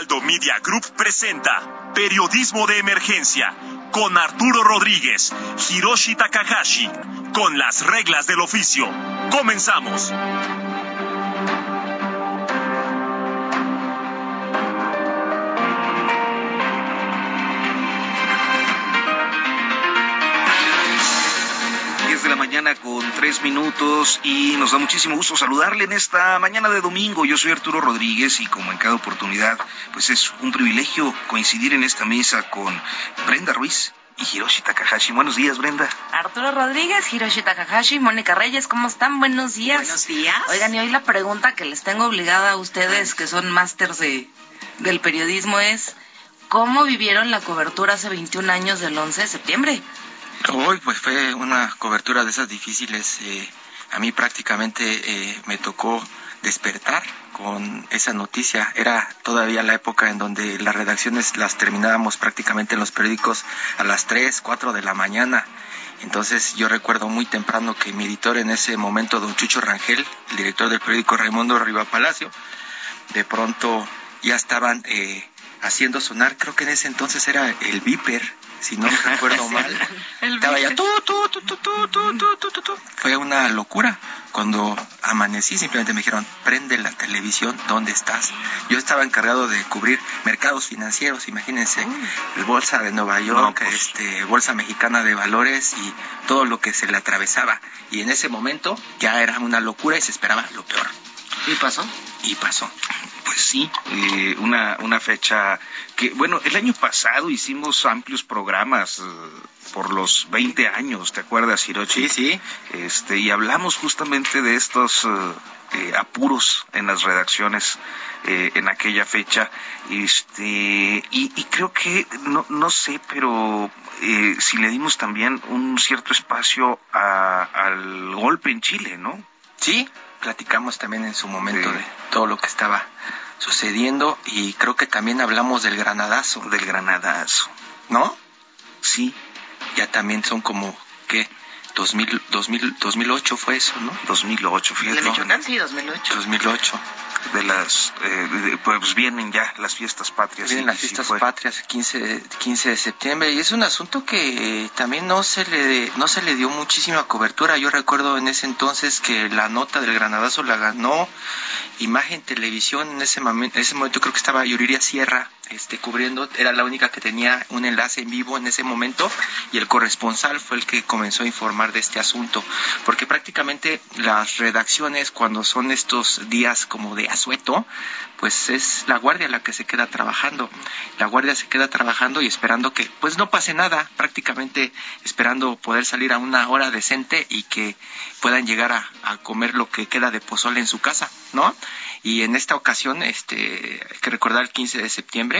Heraldo Media Group presenta Periodismo de Emergencia con Arturo Rodríguez, Hiroshi Takahashi, con las reglas del oficio. Comenzamos. De la mañana con tres minutos y nos da muchísimo gusto saludarle en esta mañana de domingo. Yo soy Arturo Rodríguez y como en cada oportunidad, pues es un privilegio coincidir en esta mesa con Brenda Ruiz y Hiroshi Takahashi. Buenos días, Brenda. Arturo Rodríguez, Hiroshi Takahashi, Mónica Reyes, ¿cómo están? Buenos días. Buenos días. Oigan, y hoy la pregunta que les tengo obligada a ustedes, que son másters de, del periodismo, es ¿cómo vivieron la cobertura hace 21 años del 11 de septiembre? Hoy pues fue una cobertura de esas difíciles. Eh, a mí prácticamente eh, me tocó despertar con esa noticia. Era todavía la época en donde las redacciones las terminábamos prácticamente en los periódicos a las 3, 4 de la mañana. Entonces yo recuerdo muy temprano que mi editor en ese momento, don Chucho Rangel, el director del periódico Raimundo Riva Palacio, de pronto ya estaban eh, haciendo sonar, creo que en ese entonces era el Viper, si no recuerdo mal. Estaba ya tu, tu, tu, tu, tu, tu, tu, tu, tu. Fue una locura. Cuando amanecí simplemente me dijeron, prende la televisión, ¿dónde estás? Yo estaba encargado de cubrir mercados financieros, imagínense, el Bolsa de Nueva York, este, Bolsa Mexicana de Valores y todo lo que se le atravesaba. Y en ese momento ya era una locura y se esperaba lo peor. ¿Y pasó? Y pasó. Pues sí, eh, una, una fecha que, bueno, el año pasado hicimos amplios programas eh, por los 20 años, ¿te acuerdas, Hiroshi? Sí, sí. Este, y hablamos justamente de estos eh, apuros en las redacciones en aquella fecha. Este, y, y creo que, no, no sé, pero si le dimos también un cierto espacio a, al golpe en Chile, ¿no? Sí, platicamos también en su momento de todo lo que estaba sucediendo y creo que también hablamos del granadazo. Del granadazo. ¿No? Sí. Ya también son como, ¿qué? 2000, 2000, 2008 fue eso, ¿no? 2008, fíjate. ¿De Michoacán? Sí, 2008. 2008. De las, eh, pues vienen ya las fiestas patrias. Vienen las fiestas patrias, 15, 15 de septiembre, y es un asunto que también no se le, no se le dio muchísima cobertura. Yo recuerdo en ese entonces que la nota del Granadazo la ganó Imagen Televisión, en ese momento, en ese momento creo que estaba Yuriria Sierra este, cubriendo, era la única que tenía un enlace en vivo en ese momento, y el corresponsal fue el que comenzó a informar de este asunto, porque prácticamente las redacciones cuando son estos días como de asueto, pues es la guardia la que se queda trabajando. La guardia se queda trabajando y esperando que pues no pase nada, prácticamente esperando poder salir a una hora decente y que puedan llegar a, comer lo que queda de pozole en su casa, ¿no? Y en esta ocasión, este, hay que recordar el 15 de septiembre,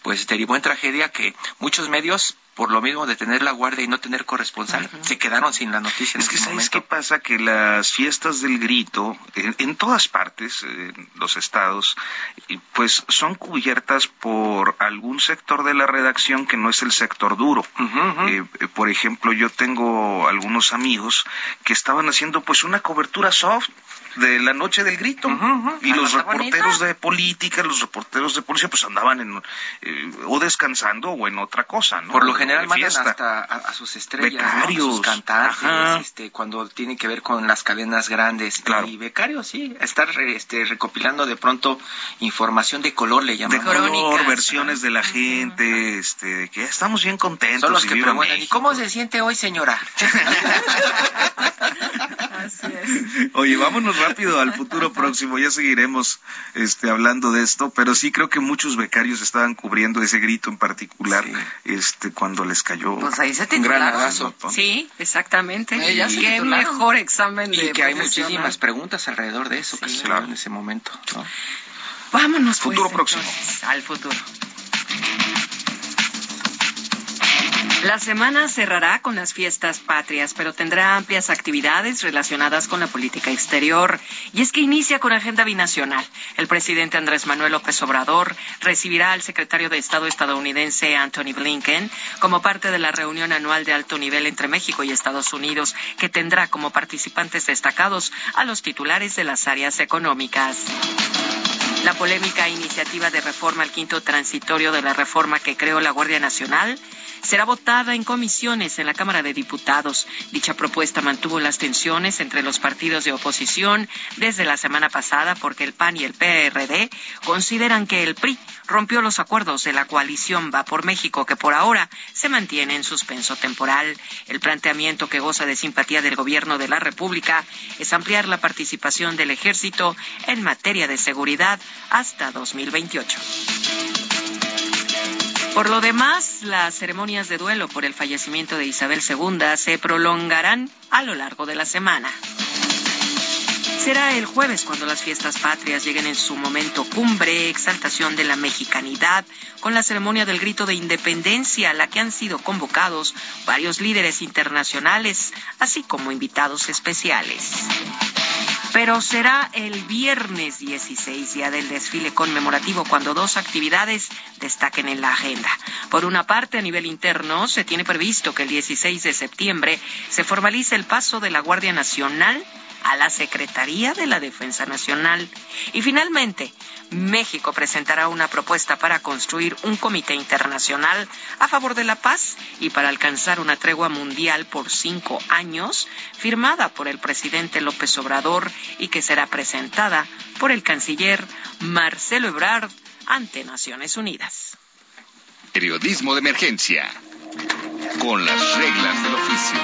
pues derivó en tragedia que muchos medios por lo mismo de tener la guardia y no tener corresponsal, se quedaron sin la noticia. es que sabes qué pasa que las fiestas del grito en, todas partes, en los estados, pues son cubiertas por algún sector de la redacción que no es el sector duro. Eh, por ejemplo, yo tengo algunos amigos que estaban haciendo pues una cobertura soft de la noche del grito. Y los reporteros de política, los reporteros de policía pues andaban en eh, o descansando o en otra cosa, ¿no? Por lo general mandan hasta a, sus estrellas, a sus cantantes, este, cuando tiene que ver con las cadenas grandes. Claro. Y becarios, sí, estar este, recopilando de pronto información de color, le llamamos. De color, versiones de la gente, este, que estamos bien contentos. Son los que y preguntan, ¿y cómo se siente hoy, señora? Así es. Oye, vámonos rápido al futuro próximo, ya seguiremos este, hablando de esto, pero sí creo que muchos becarios estaban cubriendo ese grito en particular este, cuando les cayó Pues ahí se un gran titularon. abrazo. Sí, exactamente. Eh, ya se Qué mejor examen de Y que hay muchísimas preguntas alrededor de eso que se claro. en ese momento. ¿no? Vámonos pues, Futuro próximo. entonces, al futuro. La semana cerrará con las fiestas patrias, pero tendrá amplias actividades relacionadas con la política exterior. Y es que inicia con agenda binacional. El presidente Andrés Manuel López Obrador recibirá al secretario de Estado estadounidense Anthony Blinken como parte de la reunión anual de alto nivel entre México y Estados Unidos, que tendrá como participantes destacados a los titulares de las áreas económicas. La polémica iniciativa de reforma al quinto transitorio de la reforma que creó la Guardia Nacional será votada en comisiones en la Cámara de Diputados. Dicha propuesta mantuvo las tensiones entre los partidos de oposición desde la semana pasada porque el PAN y el PRD consideran que el PRI rompió los acuerdos de la coalición Va por México que por ahora se mantiene en suspenso temporal. El planteamiento que goza de simpatía del gobierno de la República es ampliar la participación del ejército en materia de seguridad hasta 2028. Por lo demás, las ceremonias de duelo por el fallecimiento de Isabel II se prolongarán a lo largo de la semana. Será el jueves cuando las fiestas patrias lleguen en su momento cumbre, exaltación de la mexicanidad, con la ceremonia del grito de independencia a la que han sido convocados varios líderes internacionales, así como invitados especiales. Pero será el viernes 16, día del desfile conmemorativo, cuando dos actividades destaquen en la agenda. Por una parte, a nivel interno, se tiene previsto que el 16 de septiembre se formalice el paso de la Guardia Nacional a la Secretaría de la Defensa Nacional. Y finalmente, México presentará una propuesta para construir un comité internacional a favor de la paz y para alcanzar una tregua mundial por cinco años, firmada por el presidente López Obrador y que será presentada por el canciller Marcelo Ebrard ante Naciones Unidas. Periodismo de emergencia. Con las reglas del oficio.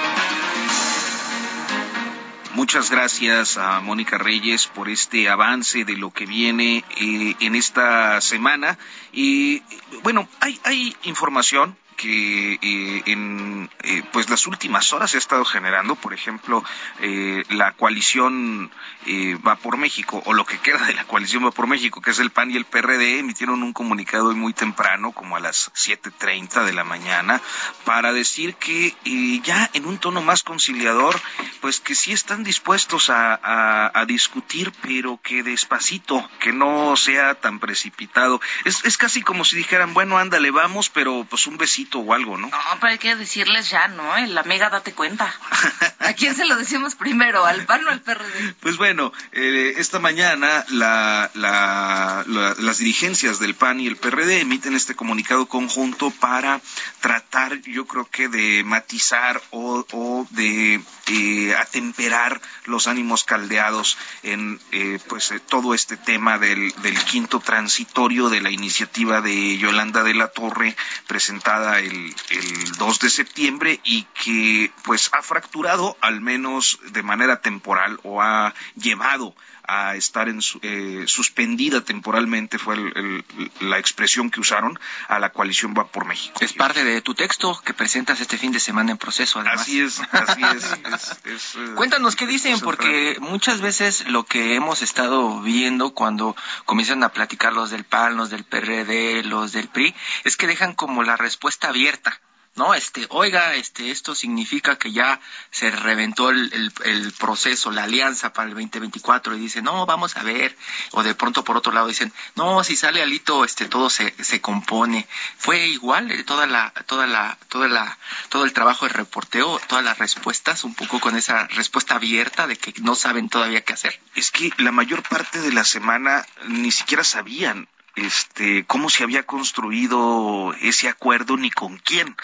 Muchas gracias a Mónica Reyes por este avance de lo que viene eh, en esta semana. Y bueno, hay, hay información que eh, en eh, pues las últimas horas se ha estado generando, por ejemplo, eh, la coalición eh, Va por México, o lo que queda de la coalición Va por México, que es el PAN y el PRD, emitieron un comunicado hoy muy temprano, como a las 7.30 de la mañana, para decir que eh, ya en un tono más conciliador, pues que sí están dispuestos a, a- a discutir, pero que despacito, que no sea tan precipitado. Es, es casi como si dijeran, bueno, ándale, vamos, pero pues un besito o algo, ¿no? No, pero hay que decirles ya, ¿no? El amiga, date cuenta. ¿A quién se lo decimos primero? ¿Al PAN o al PRD? Pues bueno, eh, esta mañana la- la- la- las dirigencias del PAN y el PRD emiten este comunicado conjunto para tratar, yo creo que de matizar o, o de eh, atemperar los ánimos caldeados en eh, pues eh, todo este tema del, del quinto transitorio de la iniciativa de Yolanda de la Torre presentada el, el 2 de septiembre y que pues ha fracturado al menos de manera temporal o ha llevado a estar en su- eh, suspendida temporalmente fue el- el- la expresión que usaron a la coalición va por México. Es parte de tu texto que presentas este fin de semana en proceso, además. Así es, así es. es- es, eh, Cuéntanos qué dicen, porque muchas veces lo que hemos estado viendo cuando comienzan a platicar los del PAN, los del PRD, los del PRI, es que dejan como la respuesta abierta. No, este, oiga, este, esto significa que ya se reventó el, el, proceso, la alianza para el 2024 y dicen, no, vamos a ver. O de pronto por otro lado dicen, no, si sale Alito, este, todo se, se compone. Fue igual eh, toda la, toda la, toda la, todo el trabajo de reporteo, todas las respuestas, un poco con esa respuesta abierta de que no saben todavía qué hacer. Es que la mayor parte de la semana ni siquiera sabían este, cómo se había construido ese acuerdo ni con quién.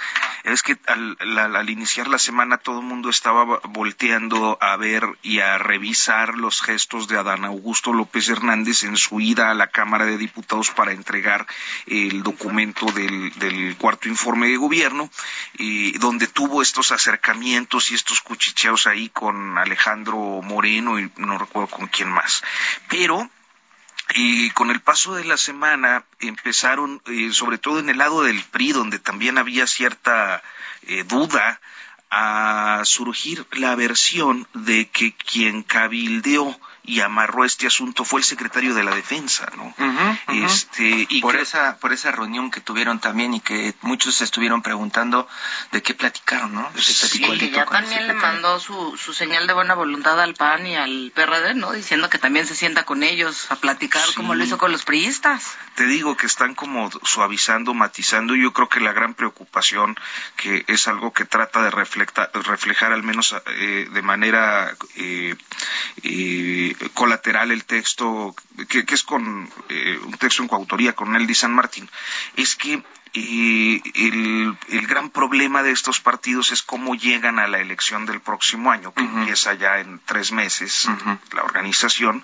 Es que al, iniciar la semana todo el mundo estaba volteando a ver y a revisar los gestos de Adán Augusto López Hernández en su ida a la Cámara de Diputados para entregar el documento del, del cuarto informe de gobierno, y donde tuvo estos acercamientos y estos cuchicheos ahí con Alejandro Moreno y no recuerdo con quién más. Pero y con el paso de la semana empezaron, eh, sobre todo en el lado del PRI, donde también había cierta eh, duda, a surgir la versión de que quien cabildeó y amarró este asunto fue el secretario de la defensa, ¿no? Este y por esa por esa reunión que tuvieron también y que muchos estuvieron preguntando de qué platicaron, ¿no? sí, que ya también le mandó su, su señal de buena voluntad al PAN y al PRD, ¿no? Diciendo que también se sienta con ellos a platicar como lo hizo con los priistas. Te digo que están como suavizando, matizando. Yo creo que la gran preocupación que es algo que trata de reflejar al menos eh, de manera eh, eh colateral el texto, que, es con eh, un texto en coautoría con Nelly San Martín, es que y el, gran problema de estos partidos es cómo llegan a la elección del próximo año, que empieza ya en tres meses, la organización,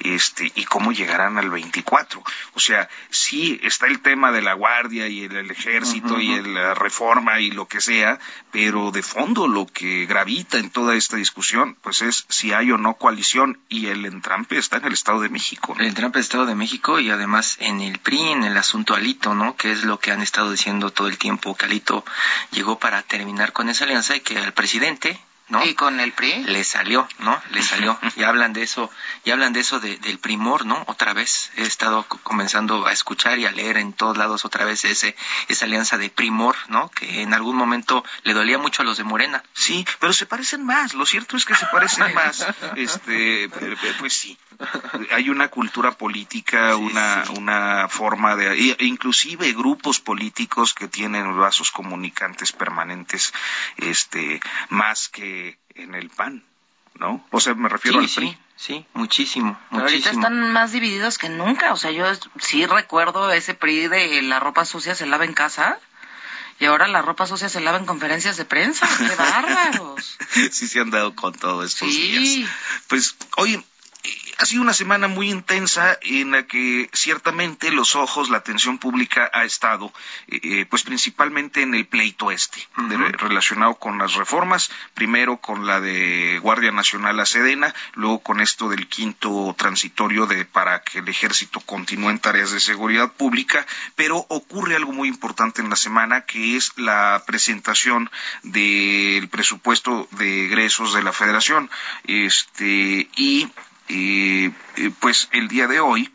este, y cómo llegarán al 24. O sea, sí está el tema de la guardia y el, ejército y la reforma y lo que sea, pero de fondo lo que gravita en toda esta discusión, pues es si hay o no coalición, y el entrampe está en el Estado de México. El entrampe del Estado de México y además en el PRI, en el asunto Alito, ¿no? Que es lo que han estado diciendo todo el tiempo que Alito llegó para terminar con esa alianza y que el presidente y con el PRI. Le salió, ¿no? Le salió. y hablan de eso, y hablan de eso del primor, ¿no? Otra vez he estado comenzando a escuchar y a leer en todos lados otra vez ese esa alianza de primor, ¿no? Que en algún momento le dolía mucho a los de Morena. Sí, pero se parecen más. Lo cierto es que se parecen más. Este, pues sí. Hay una cultura política, una una forma de inclusive grupos políticos que tienen vasos comunicantes permanentes este más que en el PAN, ¿no? O sea, me refiero al PRI. Sí, sí, muchísimo, muchísimo. ahorita están más divididos que nunca. O sea, yo sí recuerdo ese PRI de la ropa sucia se lava en casa. Y ahora la ropa sucia se lava en conferencias de prensa. ¡Qué bárbaros! sí se han dado con todo estos sí. días. Pues, oye, ha sido una semana muy intensa en la que ciertamente los ojos, la atención pública ha estado, eh, eh, pues principalmente en el pleito este, relacionado con las reformas, primero con la de Guardia Nacional a Sedena, luego con esto del quinto transitorio de para que el ejército continúe en tareas de seguridad pública, pero ocurre algo muy importante en la semana que es la presentación del presupuesto de egresos de la Federación, este y eh, pues el día de hoy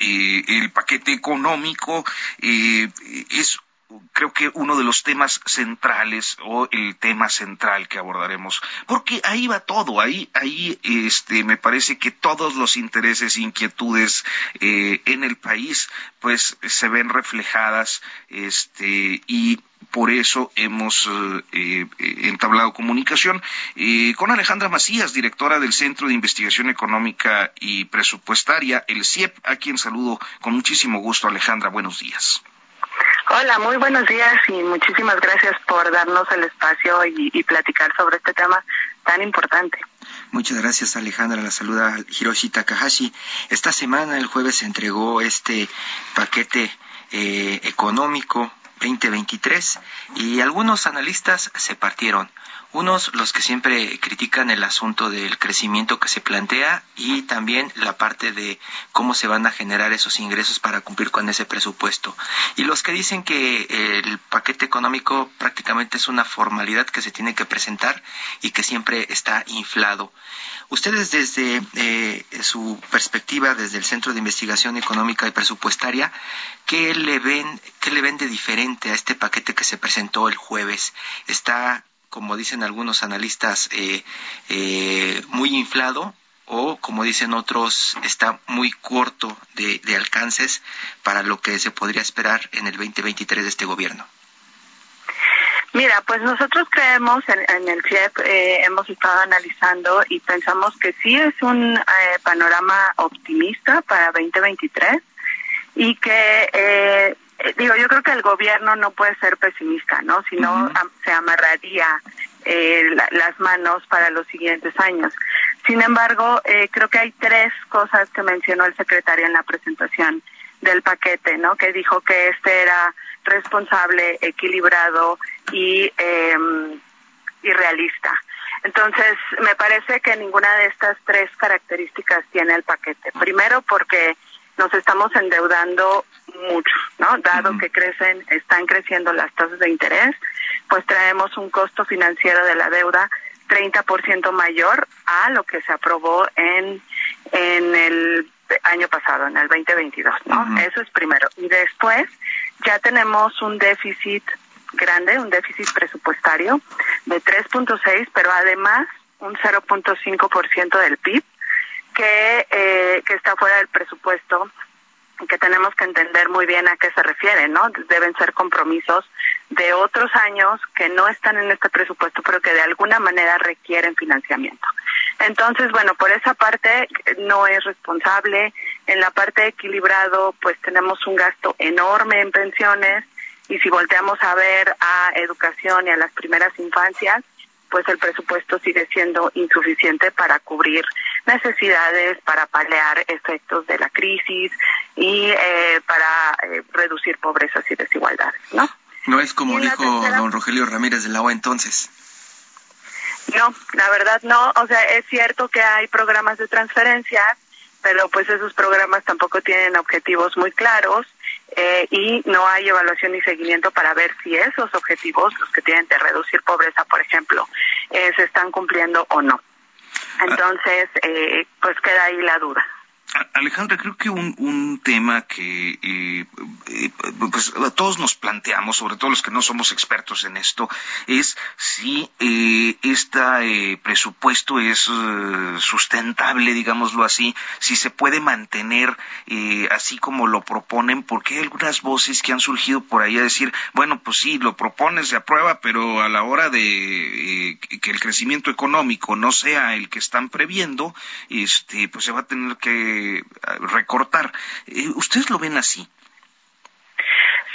el paquete económico eh, es creo que uno de los temas centrales o el tema central que abordaremos porque ahí va todo ahí ahí este me parece que todos los intereses e inquietudes en el país pues se ven reflejadas este y por eso hemos eh, eh, entablado comunicación eh, con Alejandra Macías, directora del Centro de Investigación Económica y Presupuestaria, el CIEP, a quien saludo con muchísimo gusto. Alejandra, buenos días. Hola, muy buenos días y muchísimas gracias por darnos el espacio y, platicar sobre este tema tan importante. Muchas gracias Alejandra, la saluda Hiroshi Takahashi. Esta semana, el jueves, se entregó este paquete económico 2023 y algunos analistas se partieron. Unos los que siempre critican el asunto del crecimiento que se plantea y también la parte de cómo se van a generar esos ingresos para cumplir con ese presupuesto. Y los que dicen que el paquete económico prácticamente es una formalidad que se tiene que presentar y que siempre está inflado. Ustedes desde eh, su perspectiva, desde el Centro de Investigación Económica y Presupuestaria, ¿qué le ven, qué le ven de diferente a este paquete que se presentó el jueves? ¿Está, como dicen algunos analistas, eh, eh, muy inflado? o como dicen otros, está muy corto de, alcances para lo que se podría esperar en el 2023 de este gobierno. Mira, pues nosotros creemos en, el CIEP, eh, hemos estado analizando y pensamos que sí es un panorama optimista para 2023. y que eh, digo yo creo que el gobierno no puede ser pesimista no si no se amarraría eh, las manos para los siguientes años. Sin embargo eh, creo que hay tres cosas que mencionó el secretario en la presentación del paquete no que dijo que este era responsable equilibrado y eh, y realista. Entonces, me parece que ninguna de estas tres características tiene el paquete. Primero, porque nos estamos endeudando mucho, ¿no? Dado que crecen, están creciendo las tasas de interés, pues traemos un costo financiero de la deuda 30% mayor a lo que se aprobó en en el año pasado, en el 2022, ¿no? Eso es primero. Y después ya tenemos un déficit grande, un déficit presupuestario de 3.6, pero además un 0.5% del PIB que, eh, que está fuera del presupuesto que tenemos que entender muy bien a qué se refiere, ¿no? Deben ser compromisos de otros años que no están en este presupuesto, pero que de alguna manera requieren financiamiento. Entonces, bueno, por esa parte no es responsable. En la parte de equilibrado, pues tenemos un gasto enorme en pensiones y si volteamos a ver a educación y a las primeras infancias, pues el presupuesto sigue siendo insuficiente para cubrir necesidades, para paliar efectos de la crisis y eh, para eh, reducir pobrezas y desigualdades, ¿no? No es como dijo don Rogelio Ramírez de la OA entonces. No, la verdad no. O sea, es cierto que hay programas de transferencias, pero pues esos programas tampoco tienen objetivos muy claros eh, y no hay evaluación ni seguimiento para ver si esos objetivos, los que tienen de reducir pobreza, por ejemplo, eh, se están cumpliendo o no. Entonces, eh, pues queda ahí la duda. Alejandra, creo que un, un tema que eh, eh, pues todos nos planteamos, sobre todo los que no somos expertos en esto, es si eh, este presupuesto es sustentable, digámoslo así, si se puede mantener así como lo proponen, porque hay algunas voces que han surgido por ahí a decir, bueno, pues sí, lo propones, se aprueba, pero a la hora de que el crecimiento económico no sea el que están previendo, este, pues se va a tener que recortar. Eh, ¿Ustedes lo ven así?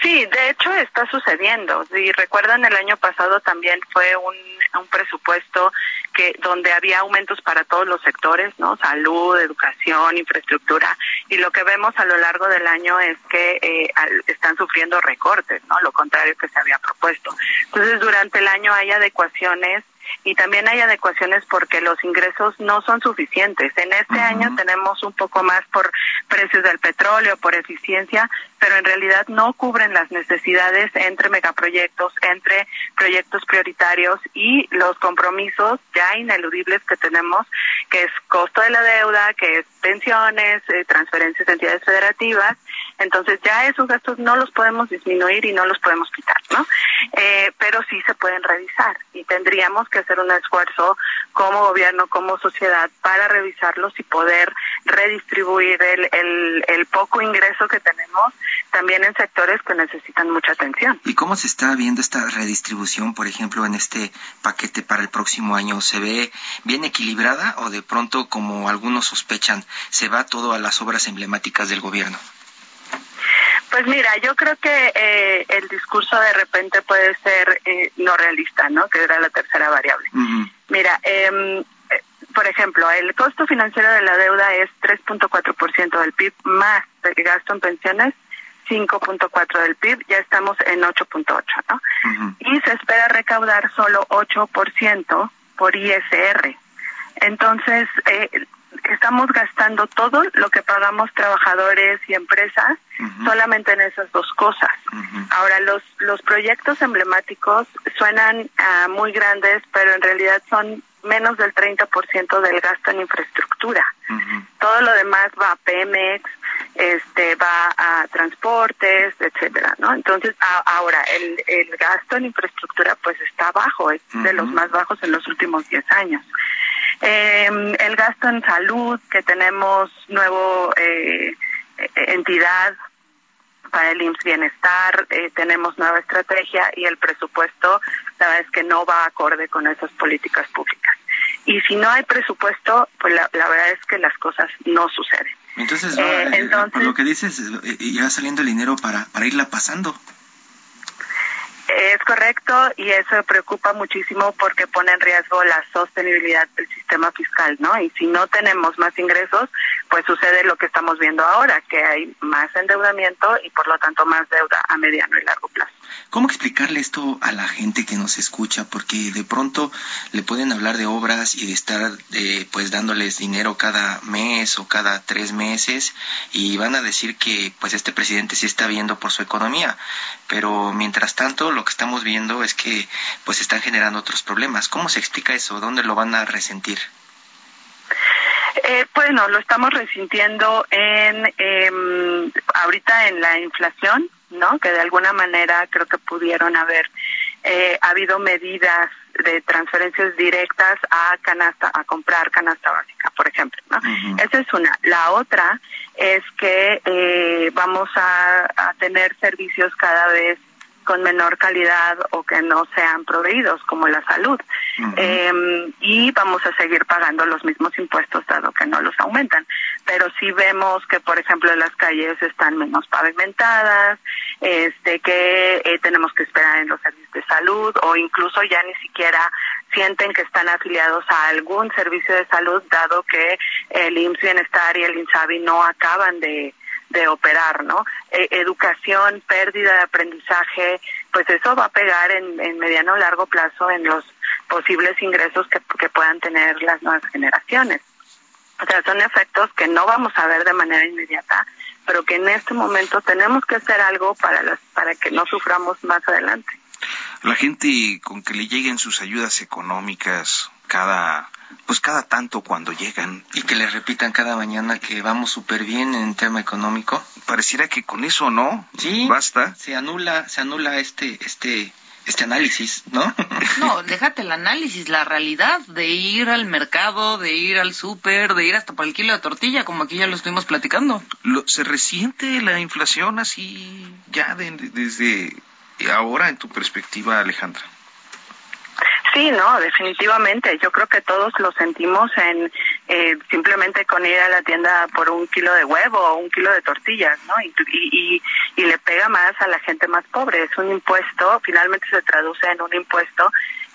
Sí, de hecho está sucediendo. Si recuerdan, el año pasado también fue un, un presupuesto que donde había aumentos para todos los sectores, ¿no? Salud, educación, infraestructura. Y lo que vemos a lo largo del año es que eh, están sufriendo recortes, ¿no? Lo contrario que se había propuesto. Entonces, durante el año hay adecuaciones y también hay adecuaciones porque los ingresos no son suficientes. En este año tenemos un poco más por precios del petróleo, por eficiencia, pero en realidad no cubren las necesidades entre megaproyectos, entre proyectos prioritarios y los compromisos ya ineludibles que tenemos, que es costo de la deuda, que es pensiones, eh, transferencias de entidades federativas. Entonces ya esos gastos no los podemos disminuir y no los podemos quitar, ¿no? Eh, pero sí se pueden revisar y tendríamos que hacer un esfuerzo como gobierno, como sociedad, para revisarlos y poder redistribuir el, el, el poco ingreso que tenemos también en sectores que necesitan mucha atención. ¿Y cómo se está viendo esta redistribución, por ejemplo, en este paquete para el próximo año? ¿Se ve bien equilibrada o de pronto, como algunos sospechan, se va todo a las obras emblemáticas del gobierno? Pues mira, yo creo que eh, el discurso de repente puede ser eh, no realista, ¿no? Que era la tercera variable. Mira, eh, por ejemplo, el costo financiero de la deuda es 3.4% del PIB más el gasto en pensiones 5.4 del PIB, ya estamos en 8.8, ¿no? Y se espera recaudar solo 8% por ISR. Entonces, eh, estamos gastando todo lo que pagamos trabajadores y empresas solamente en esas dos cosas. Ahora, los, los proyectos emblemáticos suenan uh, muy grandes, pero en realidad son menos del 30% del gasto en infraestructura. Todo lo demás va a Pemex, este va a transportes, etcétera, ¿no? Entonces, ahora el, el gasto en infraestructura pues está bajo, es de los más bajos en los últimos 10 años. Eh, el gasto en salud, que tenemos nuevo eh, entidad para el IMSS Bienestar, eh, tenemos nueva estrategia y el presupuesto, la verdad es que no va acorde con esas políticas públicas. Y si no hay presupuesto, pues la, la verdad es que las cosas no suceden. Entonces, eh, por lo que dices, irá saliendo el dinero para, para irla pasando. Es correcto y eso preocupa muchísimo porque pone en riesgo la sostenibilidad del sistema fiscal, ¿no? Y si no tenemos más ingresos, pues sucede lo que estamos viendo ahora, que hay más endeudamiento y por lo tanto más deuda a mediano y largo plazo. ¿Cómo explicarle esto a la gente que nos escucha? Porque de pronto le pueden hablar de obras y de estar eh, pues dándoles dinero cada mes o cada tres meses y van a decir que pues este presidente sí está viendo por su economía, pero mientras tanto lo que estamos viendo es que pues están generando otros problemas. ¿Cómo se explica eso? ¿Dónde lo van a resentir? Eh, bueno, lo estamos resintiendo en eh, ahorita en la inflación, ¿no? Que de alguna manera creo que pudieron haber eh, habido medidas de transferencias directas a canasta, a comprar canasta básica, por ejemplo, ¿no? Esa es una. La otra es que eh, vamos a, a tener servicios cada vez con menor calidad o que no sean proveídos, como la salud. Em, y vamos a seguir pagando los mismos impuestos, dado que no los aumentan. Pero si vemos que, por ejemplo, las calles están menos pavimentadas, este, que eh, tenemos que esperar en los servicios de salud o incluso ya ni siquiera sienten que están afiliados a algún servicio de salud, dado que el IMSS Bienestar y el INSABI no acaban de de operar, ¿no? E, educación, pérdida de aprendizaje, pues eso va a pegar en, mediano o largo plazo en los posibles ingresos que, que puedan tener las nuevas generaciones. O sea, son efectos que no vamos a ver de manera inmediata, pero que en este momento tenemos que hacer algo para las, para que no suframos más adelante. La gente con que le lleguen sus ayudas económicas cada pues cada tanto cuando llegan. Y que le repitan cada mañana que vamos súper bien en tema económico. Pareciera que con eso no. Sí. Basta. Se anula, se anula este, este, este análisis, ¿no? No, déjate el análisis, la realidad de ir al mercado, de ir al súper, de ir hasta para el kilo de tortilla, como aquí ya lo estuvimos platicando. ¿Se resiente la inflación así ya desde ahora en tu perspectiva, Alejandra? Sí, no, definitivamente. Yo creo que todos lo sentimos en eh, simplemente con ir a la tienda por un kilo de huevo o un kilo de tortillas, ¿no? Y, y, y le pega más a la gente más pobre. Es un impuesto, finalmente se traduce en un impuesto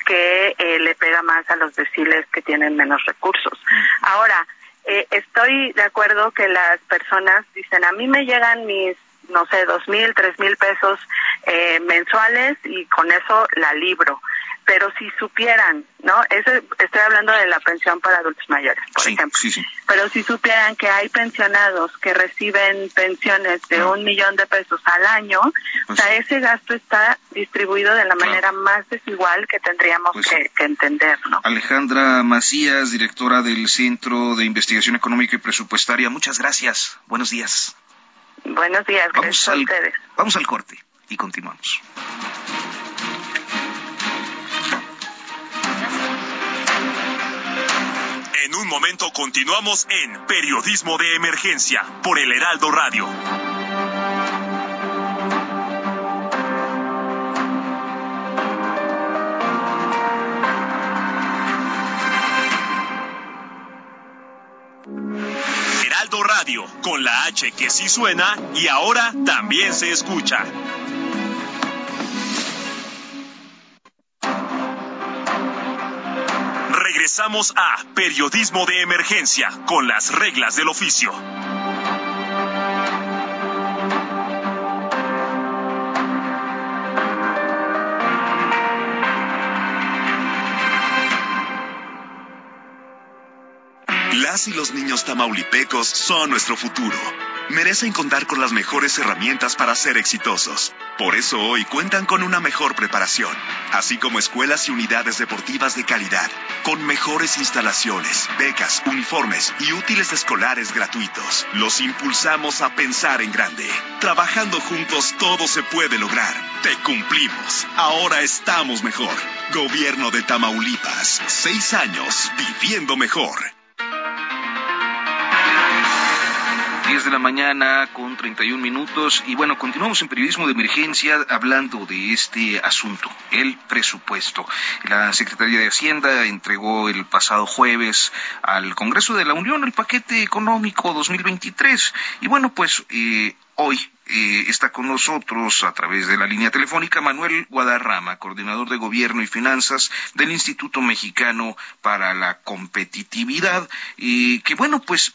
que eh, le pega más a los deciles que tienen menos recursos. Ahora, eh, estoy de acuerdo que las personas dicen, a mí me llegan mis no sé, dos mil, tres mil pesos eh, mensuales y con eso la libro pero si supieran, ¿no? estoy hablando de la pensión para adultos mayores, por ejemplo. Pero si supieran que hay pensionados que reciben pensiones de ah. un millón de pesos al año, o pues sea, ese gasto está distribuido de la manera más desigual que tendríamos pues que, entender, ¿no? Alejandra Macías, directora del Centro de Investigación Económica y Presupuestaria, muchas gracias. Buenos días. Buenos días, gracias a ustedes. Vamos al corte y continuamos. En un momento continuamos en Periodismo de Emergencia por el Heraldo Radio. Heraldo Radio, con la H que sí suena y ahora también se escucha. Regresamos a Periodismo de Emergencia con las reglas del oficio. Las y los niños tamaulipecos son nuestro futuro merecen contar con las mejores herramientas para ser exitosos. Por eso hoy cuentan con una mejor preparación, así como escuelas y unidades deportivas de calidad, con mejores instalaciones, becas, uniformes y útiles escolares gratuitos. Los impulsamos a pensar en grande. Trabajando juntos todo se puede lograr. Te cumplimos. Ahora estamos mejor. Gobierno de Tamaulipas. Seis años viviendo mejor. 10 de la mañana con 31 minutos. Y bueno, continuamos en periodismo de emergencia hablando de este asunto, el presupuesto. La Secretaría de Hacienda entregó el pasado jueves al Congreso de la Unión el paquete económico 2023 y bueno, pues eh, hoy eh, está con nosotros a través de la línea telefónica Manuel Guadarrama, coordinador de Gobierno y Finanzas del Instituto Mexicano para la Competitividad, y que bueno, pues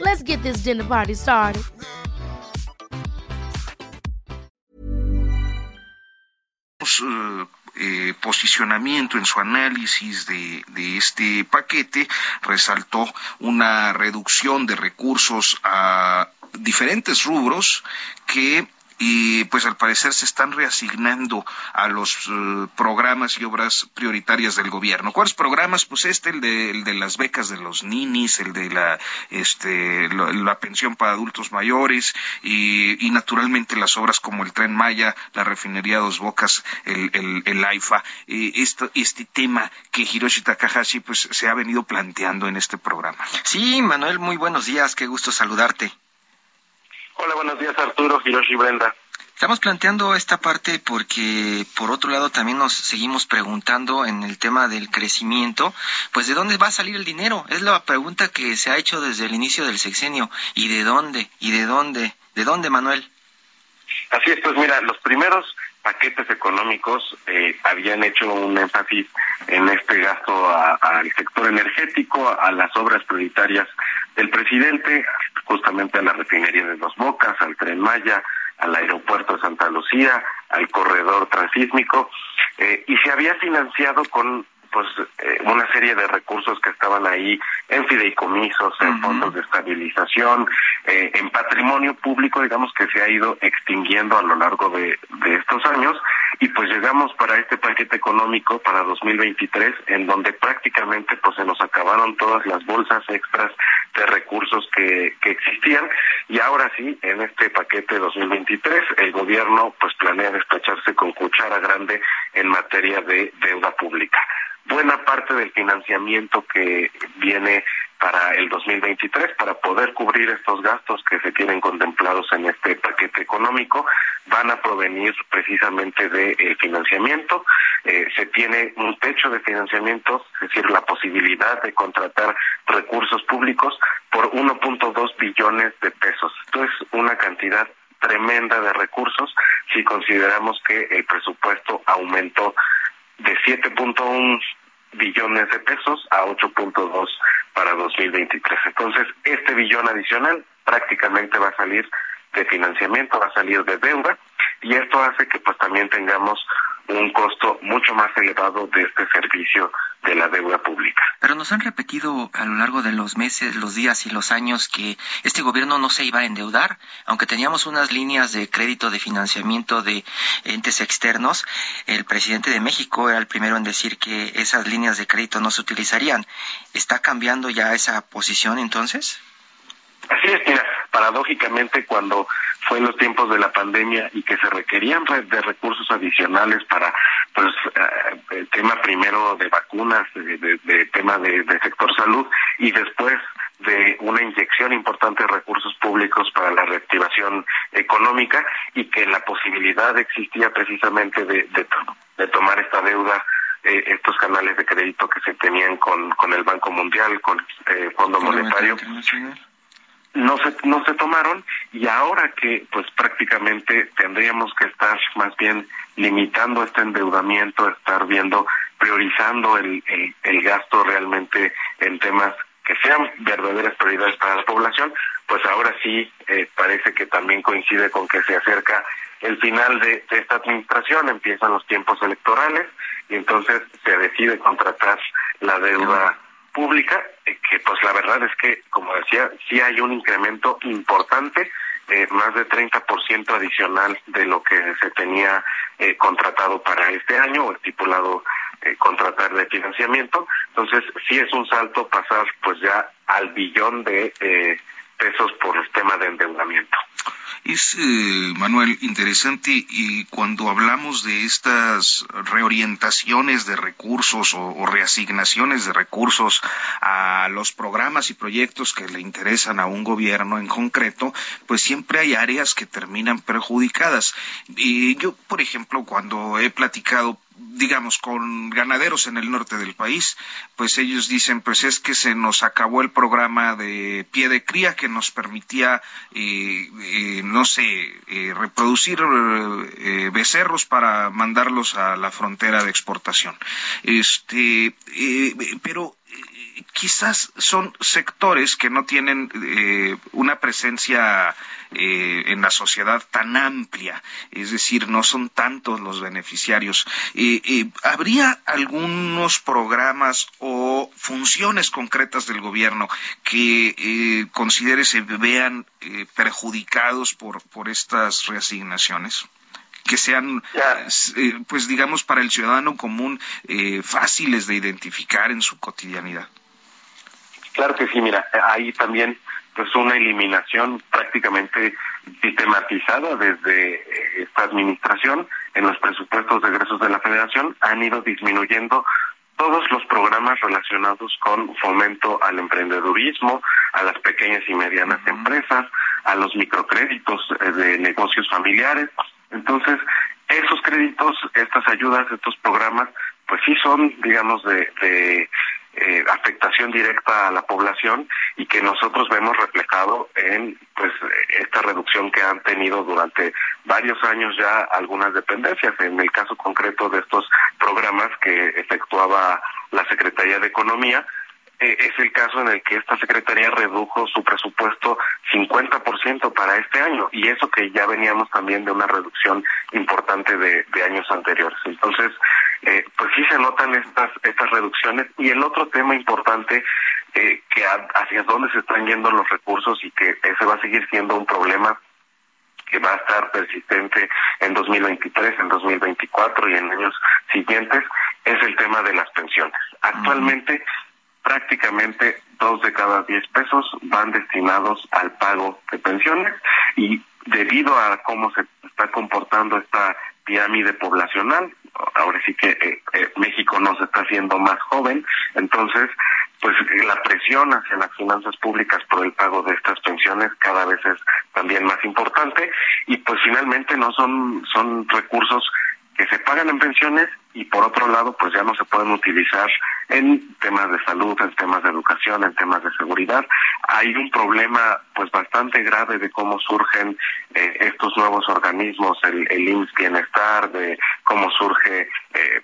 Let's get this dinner party started. Uh, eh, posicionamiento en su análisis de, de, este paquete resaltó una reducción de recursos a diferentes rubros que y pues al parecer se están reasignando a los eh, programas y obras prioritarias del gobierno. ¿Cuáles programas? Pues este, el de, las becas de los ninis, el de la, este, la, pensión para adultos mayores y, naturalmente las obras como el Tren Maya, la refinería Dos Bocas, el, el, el AIFA. este, este tema que Hiroshi Takahashi pues se ha venido planteando en este programa. Sí, Manuel, muy buenos días, qué gusto saludarte. Hola, buenos días Arturo, Hiroshi Brenda. Estamos planteando esta parte porque, por otro lado, también nos seguimos preguntando en el tema del crecimiento, pues de dónde va a salir el dinero. Es la pregunta que se ha hecho desde el inicio del sexenio. ¿Y de dónde? ¿Y de dónde? ¿De dónde, Manuel? Así es, pues mira, los primeros paquetes económicos eh, habían hecho un énfasis en este gasto al sector energético, a las obras prioritarias del presidente, justamente a la refinería de Dos Bocas, al Tren Maya, al aeropuerto de Santa Lucía, al corredor transísmico, eh, y se había financiado con pues eh, una serie de recursos que estaban ahí en fideicomisos, en fondos de estabilización, eh, en patrimonio público, digamos que se ha ido extinguiendo a lo largo de, de estos años y pues llegamos para este paquete económico para 2023 en donde prácticamente pues se nos acabaron todas las bolsas extras de recursos que, que existían. Y ahora sí en este paquete 2023 el gobierno pues planea despacharse con cuchara grande en materia de deuda pública. Buena parte del financiamiento que viene para el 2023 para poder cubrir estos gastos que se tienen contemplados en este paquete económico. Van a provenir precisamente de, financiamiento. Eh, se tiene un techo de financiamiento es decir la posibilidad de contratar recursos públicos por 1.2 billones de pesos. Esto es una cantidad tremenda de recursos si consideramos que el presupuesto aumentó de 7.1 billones de pesos a 8.2 para 2023. Entonces, este billón adicional prácticamente va a salir de financiamiento, va a salir de deuda y esto hace que pues también tengamos un costo mucho más elevado de este servicio de la deuda pública. Pero nos han repetido a lo largo de los meses, los días y los años que este gobierno no se iba a endeudar, aunque teníamos unas líneas de crédito de financiamiento de entes externos. El presidente de México era el primero en decir que esas líneas de crédito no se utilizarían. ¿Está cambiando ya esa posición entonces? Así es, mira, paradójicamente cuando fue en los tiempos de la pandemia y que se requerían de recursos adicionales para pues eh, el tema primero de vacunas, de, tema de, sector salud y después de una inyección importante de recursos públicos para la reactivación económica y que la posibilidad existía precisamente de, de, tomar esta deuda eh, estos canales de crédito que se tenían con, con el Banco Mundial, con el eh, Fondo Monetario no se no se tomaron y ahora que pues prácticamente tendríamos que estar más bien limitando este endeudamiento, estar viendo priorizando el, el, gasto realmente en temas que sean verdaderas prioridades para la población, pues ahora sí eh, parece que también coincide con que se acerca el final de, esta administración, empiezan los tiempos electorales y entonces se decide contratar la deuda pública, eh, que pues la verdad es que, como decía, sí hay un incremento importante eh, más de 30% adicional de lo que se tenía eh, contratado para este año o estipulado eh, contratar de financiamiento. Entonces, sí es un salto pasar pues ya al billón de pesos por el tema de endeudamiento. Es, eh, Manuel, interesante y cuando hablamos de estas reorientaciones de recursos o, reasignaciones de recursos a los programas y proyectos que le interesan a un gobierno en concreto, pues siempre hay áreas que terminan perjudicadas. Y yo, por ejemplo, cuando he platicado digamos, con ganaderos en el norte del país, pues ellos dicen, pues es que se nos acabó el programa de pie de cría que nos permitía, eh, eh, no sé, eh, reproducir becerros para mandarlos a la frontera de exportación. Este, pero quizás son sectores que no tienen eh, una presencia eh, en la sociedad tan amplia, es decir, no son tantos los beneficiarios. Eh, ¿Habría algunos programas o funciones concretas del gobierno que considere se vean perjudicados por, por estas reasignaciones? que sean, pues digamos, para el ciudadano común fáciles de identificar en su cotidianidad. Claro que sí, mira, hay también pues una eliminación prácticamente sistematizada desde esta administración en los presupuestos de egresos de la Federación han ido disminuyendo todos los programas relacionados con fomento al emprendedurismo, a las pequeñas y medianas empresas, a los microcréditos eh, de negocios familiares. Entonces, esos créditos, estas ayudas, estos programas, pues sí son, digamos, de eh, afectación directa a la población y que nosotros vemos reflejado en pues esta reducción que han tenido durante varios años ya algunas dependencias. En el caso concreto de estos programas que efectuaba la Secretaría de Economía, eh, es el caso en el que esta Secretaría redujo su presupuesto 50% para este año y eso que ya veníamos también de una reducción importante de, de años anteriores. Entonces, eh, pues sí se notan estas, estas reducciones. Y el otro tema importante, eh, que hacia dónde se están yendo los recursos y que ese va a seguir siendo un problema que va a estar persistente en 2023, en 2024 y en años siguientes, es el tema de las pensiones. Actualmente, prácticamente dos de cada diez pesos van destinados al pago de pensiones y debido a cómo se está comportando esta pirámide poblacional, ahora sí que eh, eh, México no se está haciendo más joven, entonces pues la presión hacia las finanzas públicas por el pago de estas pensiones cada vez es también más importante y pues finalmente no son son recursos que se pagan en pensiones y por otro lado pues ya no se pueden utilizar en temas de salud, en temas de educación, en temas de seguridad. Hay un problema pues bastante grave de cómo surgen eh, estos nuevos organismos, el, el IMSS Bienestar, de cómo surge eh,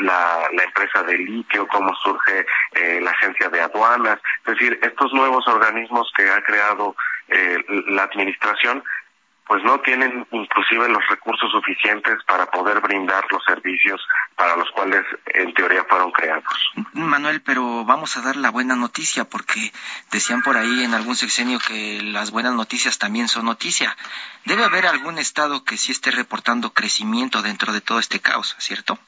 la, la, empresa de litio, cómo surge eh, la agencia de aduanas, es decir, estos nuevos organismos que ha creado eh, la administración pues no tienen inclusive los recursos suficientes para poder brindar los servicios para los cuales en teoría fueron creados. Manuel, pero vamos a dar la buena noticia porque decían por ahí en algún sexenio que las buenas noticias también son noticia. Debe haber algún estado que sí esté reportando crecimiento dentro de todo este caos, ¿cierto?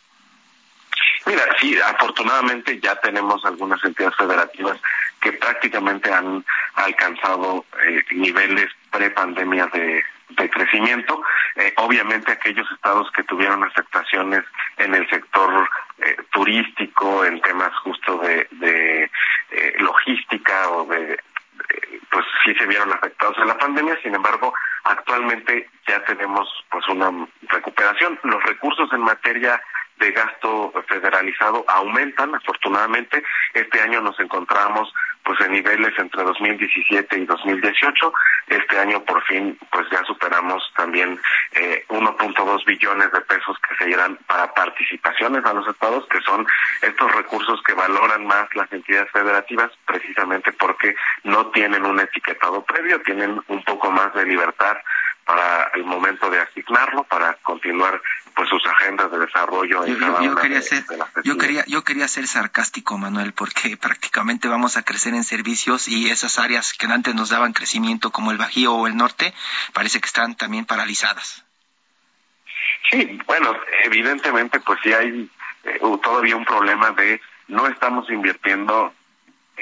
Mira, sí, afortunadamente ya tenemos algunas entidades federativas que prácticamente han alcanzado eh, niveles pre-pandemia de, de crecimiento. Eh, obviamente aquellos estados que tuvieron afectaciones en el sector eh, turístico, en temas justo de, eh, logística o de, pues sí se vieron afectados en la pandemia, sin embargo, actualmente ya tenemos pues una recuperación. Los recursos en materia de gasto federalizado aumentan, afortunadamente. Este año nos encontramos pues en niveles entre 2017 y 2018. Este año por fin pues ya superamos también eh, 1.2 billones de pesos que se irán para participaciones a los estados, que son estos recursos que valoran más las entidades federativas precisamente porque no tienen un etiquetado previo, tienen un poco más de libertad para el momento de asignarlo, para continuar pues sus agendas de desarrollo. Yo, yo, quería ser, yo quería, yo quería ser sarcástico, Manuel, porque prácticamente vamos a crecer en servicios y esas áreas que antes nos daban crecimiento, como el Bajío o el Norte, parece que están también paralizadas. Sí, bueno, evidentemente, pues sí hay eh, todavía un problema de no estamos invirtiendo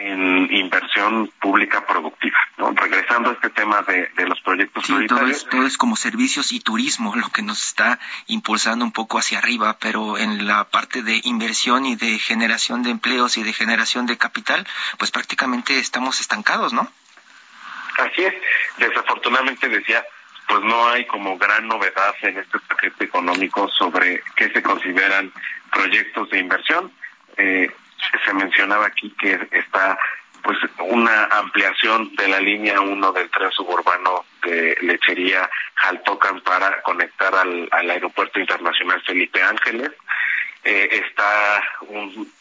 en inversión pública productiva. ¿no? Regresando a este tema de, los proyectos sí, todo es, todo es como servicios y turismo lo que nos está impulsando un poco hacia arriba, pero en la parte de inversión y de generación de empleos y de generación de capital, pues prácticamente estamos estancados, ¿no? Así es. Desafortunadamente decía, pues no hay como gran novedad en este paquete económico sobre qué se consideran proyectos de inversión. Eh, se mencionaba aquí que está pues una ampliación de la línea 1 del tren suburbano de Lechería Jaltocan para conectar al, aeropuerto internacional Felipe Ángeles. Eh, está un,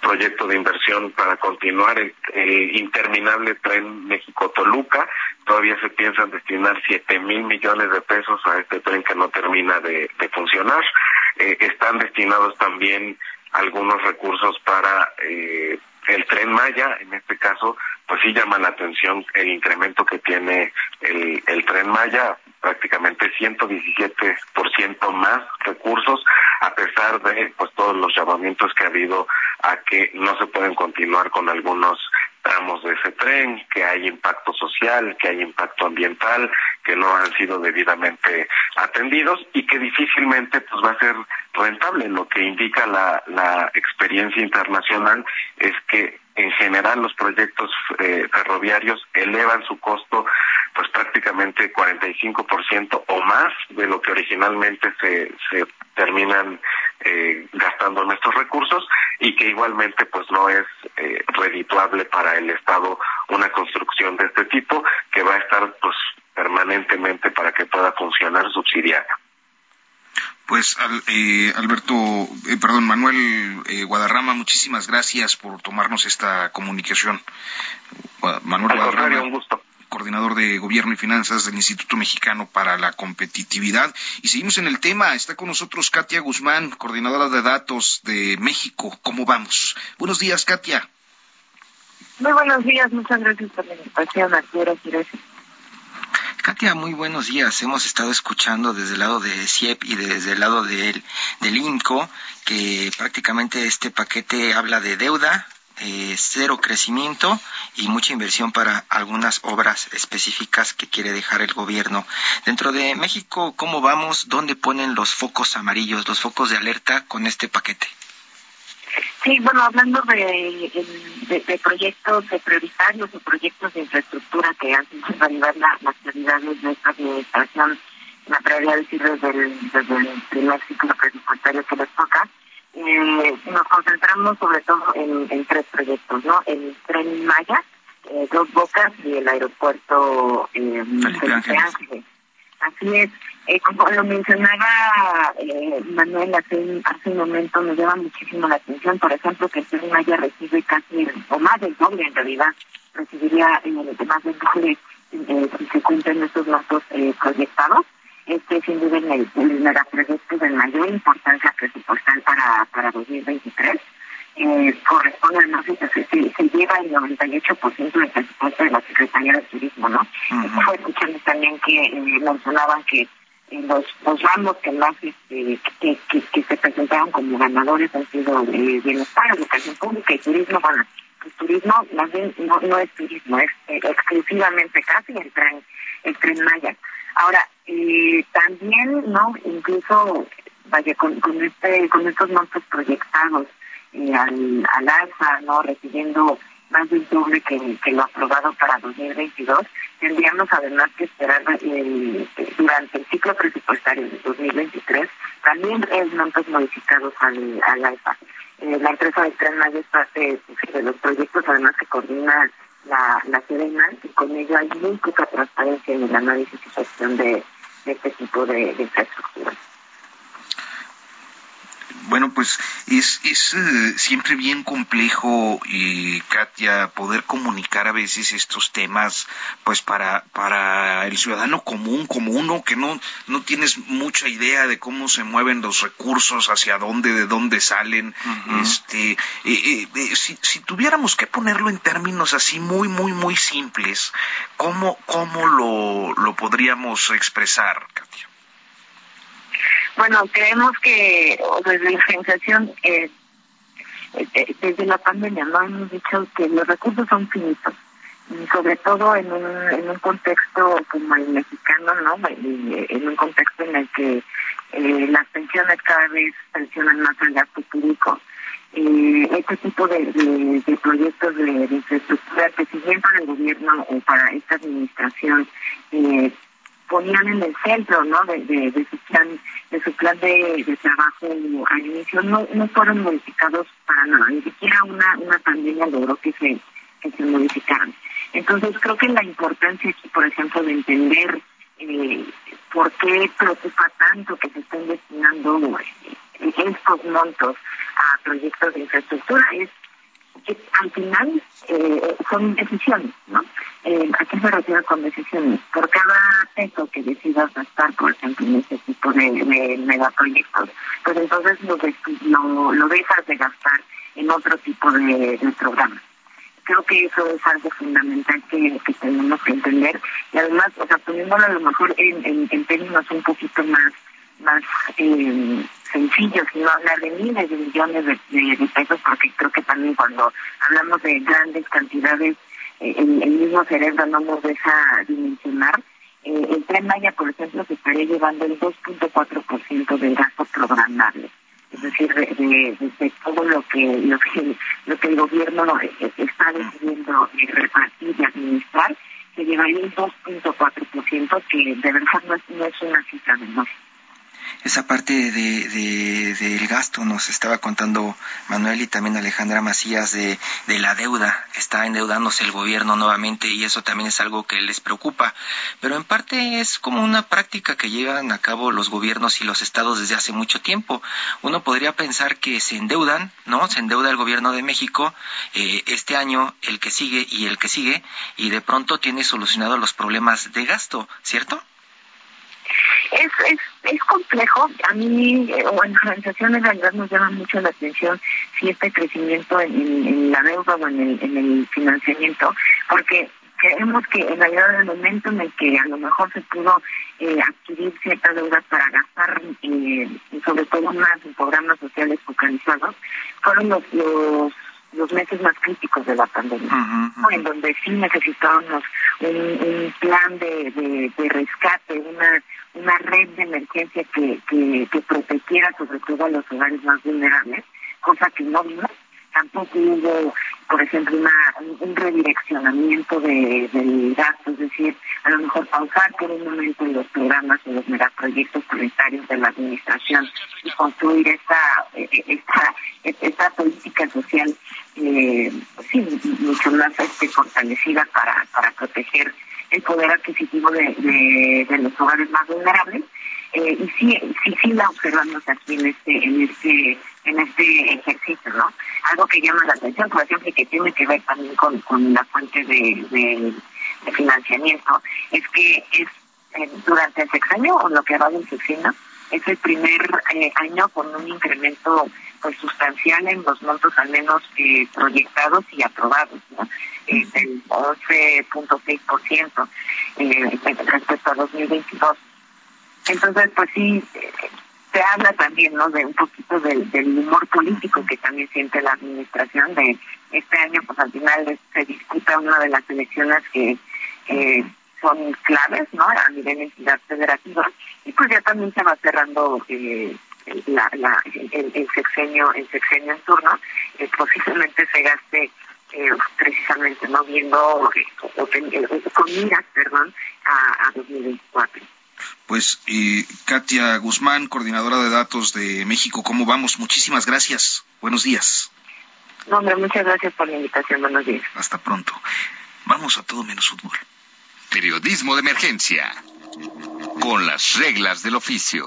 proyecto de inversión para continuar el, interminable tren México-Toluca. Todavía se piensan destinar siete mil millones de pesos a este tren que no termina de, funcionar. Eh, están destinados también algunos recursos para eh, el tren Maya, en este caso, pues sí llama la atención el incremento que tiene el, el tren Maya, prácticamente 117% más recursos, a pesar de pues todos los llamamientos que ha habido a que no se pueden continuar con algunos tramos de ese tren, que hay impacto social, que hay impacto ambiental, que no han sido debidamente atendidos y que difícilmente pues va a ser rentable. Lo que indica la, la experiencia internacional es que en general los proyectos eh, ferroviarios elevan su costo pues prácticamente 45% o más de lo que originalmente se, se terminan eh, gastando nuestros recursos y que igualmente pues no es eh, redituable para el Estado una construcción de este tipo que va a estar pues permanentemente para que pueda funcionar subsidiada. Pues eh, Alberto, eh, perdón, Manuel eh, Guadarrama, muchísimas gracias por tomarnos esta comunicación. Manuel Guadarrama, un gusto. Coordinador de Gobierno y Finanzas del Instituto Mexicano para la Competitividad. Y seguimos en el tema. Está con nosotros Katia Guzmán, coordinadora de datos de México. ¿Cómo vamos? Buenos días, Katia. Muy buenos días, muchas gracias por la invitación, Arturo. Gracias. Katia, muy buenos días. Hemos estado escuchando desde el lado de CIEP y desde el lado del, del INCO que prácticamente este paquete habla de deuda, eh, cero crecimiento y mucha inversión para algunas obras específicas que quiere dejar el gobierno. Dentro de México, ¿cómo vamos? ¿Dónde ponen los focos amarillos, los focos de alerta con este paquete? Sí, bueno, hablando de, de, proyectos de prioritarios o proyectos de infraestructura que hacen realidad la, las prioridades de esta administración, la prioridad decir desde desde el primer ciclo presupuestario que les toca, eh, nos concentramos sobre todo en, tres proyectos, ¿no? El tren Maya, eh, Dos Bocas y el aeropuerto eh, Felipe Ángeles. Así es. Eh, como lo mencionaba eh, Manuel hace, hace un momento, me llama muchísimo la atención, por ejemplo, que el Maya recibe casi, o más del doble en realidad, recibiría eh, más del doble eh, si se cumplen estos datos eh, Este sin duda el, el megaproyecto de mayor importancia presupuestal para, para 2023. Eh, corresponde además se, se, se lleva el 98% del presupuesto de la Secretaría de Turismo, ¿no? Fue escuchando también que eh, mencionaban que los, los ramos que más este, que, que, se presentaron como ganadores han sido eh, bienestar, educación pública y turismo. Bueno, el turismo más bien no, no es turismo, es eh, exclusivamente casi el tren, el tren Maya. Ahora, eh, también, ¿no? Incluso, vaya, con, con, este, con estos montos proyectados eh, al, al alza, ¿no? Recibiendo más del doble que, lo aprobado para 2022, tendríamos además que esperar eh, durante el ciclo presupuestario de 2023 también es montos modificados al, al. Eh, la empresa de Tren Maya es parte de los proyectos además que coordina la, la Sedena y con ello hay muy poca transparencia en el análisis y gestión de, este tipo de, de infraestructura. Bueno, pues es, es eh, siempre bien complejo, y Katia, poder comunicar a veces estos temas, pues para, para el ciudadano común, como uno que no, no tienes mucha idea de cómo se mueven los recursos, hacia dónde, de dónde salen. este, eh, eh, si, si, tuviéramos que ponerlo en términos así muy, muy, muy simples, ¿cómo, cómo lo, lo podríamos expresar, Katia? Bueno, creemos que desde la organización, eh, eh, desde la pandemia, no hemos dicho que los recursos son finitos, y sobre todo en un, en un contexto como el mexicano, ¿no? En un contexto en el que eh, las pensiones cada vez presionan más el gasto público. Eh, este tipo de, de, proyectos de, infraestructura que si bien para el gobierno o para esta administración eh, ponían en el centro ¿no? de, de, su plan de su plan de, trabajo al inicio. No, no fueron modificados para nada. Ni siquiera una una pandemia logró que se que se modificaran. Entonces creo que la importancia aquí por ejemplo de entender eh, por qué preocupa tanto que se estén destinando eh, estos montos a proyectos de infraestructura es que al final eh, son decisiones, ¿no? Eh, ¿A qué se refiere con decisiones? Por cada peso que decidas gastar, por ejemplo, en este tipo de, megaproyectos, pues entonces lo, lo, dejas de gastar en otro tipo de, de programas. Creo que eso es algo fundamental que, que tenemos que entender y además, o sea, poniéndolo a lo mejor en términos un poquito más más eh, sencillos no hablar de miles de millones de, pesos, porque creo que también cuando hablamos de grandes cantidades, eh, el, mismo cerebro no nos deja dimensionar. Eh, el Tren Maya, por ejemplo, se estaría llevando el 2.4% del gasto programable. Es decir, de, todo lo que, lo que el gobierno eh, está decidiendo repartir y administrar, se llevaría el 2.4%, que de verdad no es, no es una cifra menor esa parte de, del gasto nos estaba contando Manuel y también Alejandra Macías de, de la deuda. Está endeudándose el gobierno nuevamente y eso también es algo que les preocupa. Pero en parte es como una práctica que llevan a cabo los gobiernos y los estados desde hace mucho tiempo. Uno podría pensar que se endeudan, ¿no? Se endeuda el gobierno de México eh, este año, el que sigue y el que sigue, y de pronto tiene solucionado los problemas de gasto, ¿cierto? Es, es, es complejo. A mí, eh, o en organización en realidad nos llama mucho la atención si este crecimiento en, la deuda o en el, en el financiamiento, porque creemos que en realidad en el momento en el que a lo mejor se pudo eh, adquirir cierta deuda para gastar, eh, sobre todo más en programas sociales focalizados, fueron los, los los meses más críticos de la pandemia, en donde sí necesitábamos un, un plan de, de, de rescate, una una red de emergencia que, que, que protegiera sobre todo a los hogares más vulnerables, cosa que no vimos. Tampoco hubo, por ejemplo, una, un, redireccionamiento de, del gasto, es decir, a lo mejor pausar por un momento los programas o los megaproyectos prioritarios de la administración y construir esta, esta, esta política social eh, sí, mucho más este, fortalecida para, para proteger el poder adquisitivo de, los hogares más vulnerables eh, y sí, sí, sí la observamos aquí en este, en este, en este ejercicio, ¿no? Algo que llama la atención, por ejemplo, que tiene que ver también con, la fuente de, financiamiento, es que es eh, durante el sexenio o lo que va del sexenio, es el primer eh, año con un incremento pues sustancial en los montos al menos eh, proyectados y aprobados, ¿no? Eh, del 11.6% eh, respecto a 2022. Entonces, pues sí, se habla también, ¿no? De un poquito del, humor político que también siente la administración de este año, pues al final se disputa una de las elecciones que son claves, ¿no? A nivel entidad federativa y pues ya también se va cerrando eh, la, la, el, sexenio el sexenio en turno eh, posiblemente se gaste eh, precisamente no viendo eh, con miras perdón a, a 2024 pues eh, Katia Guzmán, coordinadora de datos de México, ¿cómo vamos? Muchísimas gracias. Buenos días. No, hombre, muchas gracias por la invitación. Buenos días. Hasta pronto. Vamos a todo menos fútbol. Periodismo de emergencia. Con las reglas del oficio.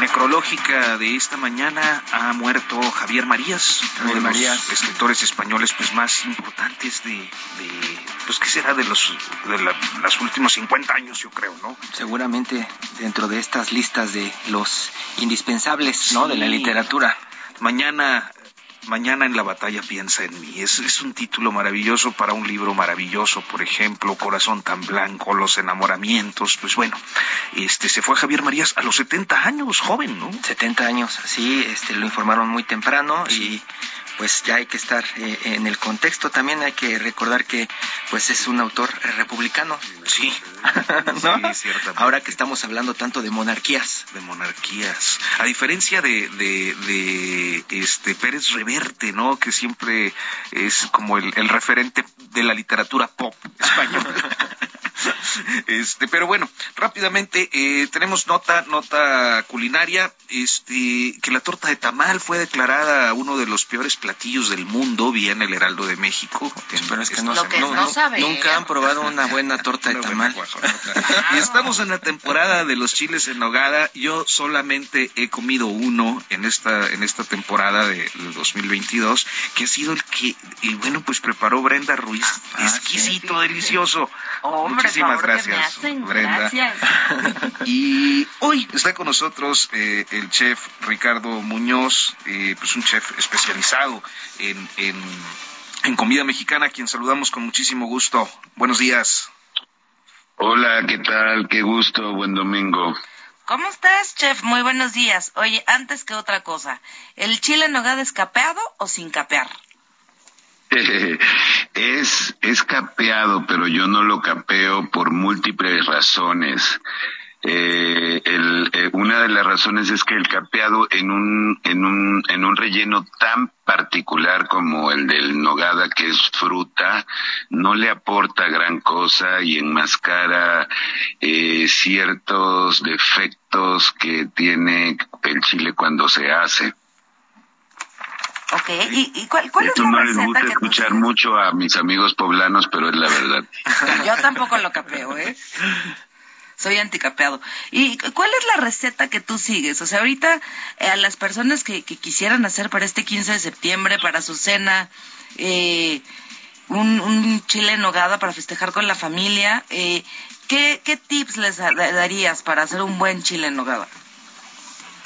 necrológica de esta mañana ha muerto Javier Marías, uno de los escritores españoles pues más importantes de, pues qué será de los de los últimos 50 años, yo creo, ¿no? Seguramente dentro de estas listas de los indispensables, ¿no? De la literatura. Mañana Mañana en la batalla piensa en mí. Es, es, un título maravilloso para un libro maravilloso, por ejemplo, Corazón tan blanco, Los enamoramientos. Pues bueno, este se fue a Javier Marías a los 70 años, joven, ¿no? 70 años, sí, este lo informaron muy temprano y pues ya hay que estar eh, en el contexto. También hay que recordar que pues es un autor republicano. Sí, ¿no? Ahora que estamos hablando tanto de monarquías. De monarquías. A diferencia de, de, de este Pérez Reverte, ¿no? Que siempre es como el, el referente de la literatura pop. Este, pero bueno, rápidamente eh, tenemos nota, nota culinaria, este, que la torta de tamal fue declarada uno de los peores platillos del mundo, vía en el Heraldo de México. Pero es que no, nunca han probado una buena torta de tamal. y estamos en la temporada de los chiles en nogada. Yo solamente he comido uno en esta, en esta temporada de, 2022, que ha sido el que, y bueno, pues preparó Brenda Ruiz. Ah, exquisito, delicioso. Muchísimas gracias, Brenda. y hoy está con nosotros eh, el chef Ricardo Muñoz, eh, pues un chef especializado en, en, en comida mexicana, a quien saludamos con muchísimo gusto. Buenos días. Hola, ¿qué tal? Qué gusto, buen domingo. ¿Cómo estás, chef? Muy buenos días. Oye, antes que otra cosa, ¿el chile en nogada es capeado o sin capear? es, es capeado, pero yo no lo capeo por múltiples razones. Eh, el, eh, una de las razones es que el capeado en un, en un, en un relleno tan particular como el del nogada, que es fruta, no le aporta gran cosa y enmascara eh, ciertos defectos que tiene el chile cuando se hace. Ok, ¿y, cuál, cuál es la no les gusta escuchar mucho a mis amigos poblanos, pero es la verdad. Yo tampoco lo capeo, ¿eh? Soy anticapeado. ¿Y cuál es la receta que tú sigues? O sea, ahorita eh, a las personas que, quisieran hacer para este 15 de septiembre, para su cena, eh, un, un, chile en nogada para festejar con la familia, eh, ¿qué, ¿qué tips les darías para hacer un buen chile en nogada?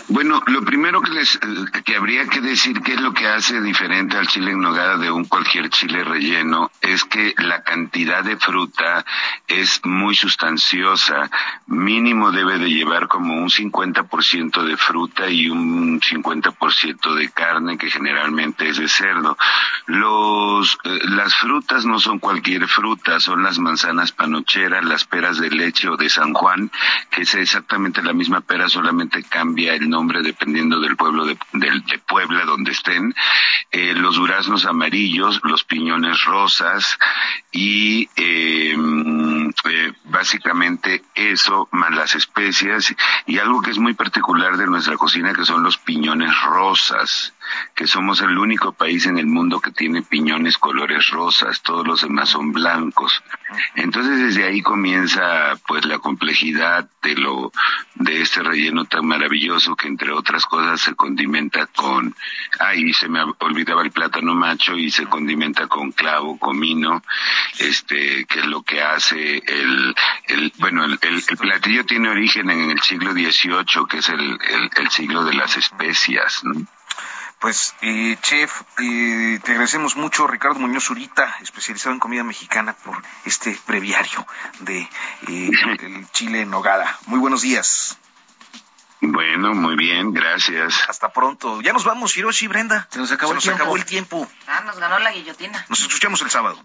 Bueno, lo primero que les que habría que decir qué es lo que hace diferente al chile en nogada de un cualquier chile relleno es que la cantidad de fruta es muy sustanciosa. Mínimo debe de llevar como un 50% de fruta y un 50% de carne que generalmente es de cerdo. Los eh, las frutas no son cualquier fruta, son las manzanas panocheras, las peras de leche o de San Juan, que es exactamente la misma pera, solamente cambia el nombre dependiendo del pueblo de, Puebla donde estén, eh, los duraznos amarillos, los piñones rosas y eh, eh, básicamente eso más las especias. Y algo que es muy particular de nuestra cocina que son los piñones rosas que somos el único país en el mundo que tiene piñones colores rosas, todos los demás son blancos. Entonces desde ahí comienza pues la complejidad de lo de este relleno tan maravilloso que entre otras cosas se condimenta con ay, se me olvidaba el plátano macho y se condimenta con clavo, comino, este que es lo que hace el el bueno, el, el, platillo tiene origen en el siglo XVIII, que es el, el, siglo de las especias, ¿no? Pues, eh, chef, eh, te agradecemos mucho, Ricardo Muñoz Zurita, especializado en comida mexicana, por este breviario de eh, el Chile en Nogada. Muy buenos días. Bueno, muy bien, gracias. Hasta pronto. Ya nos vamos, Hiroshi y Brenda. Se nos acabó, el, tiempo. acabó el tiempo. Ah, nos ganó la guillotina. Nos escuchamos el sábado.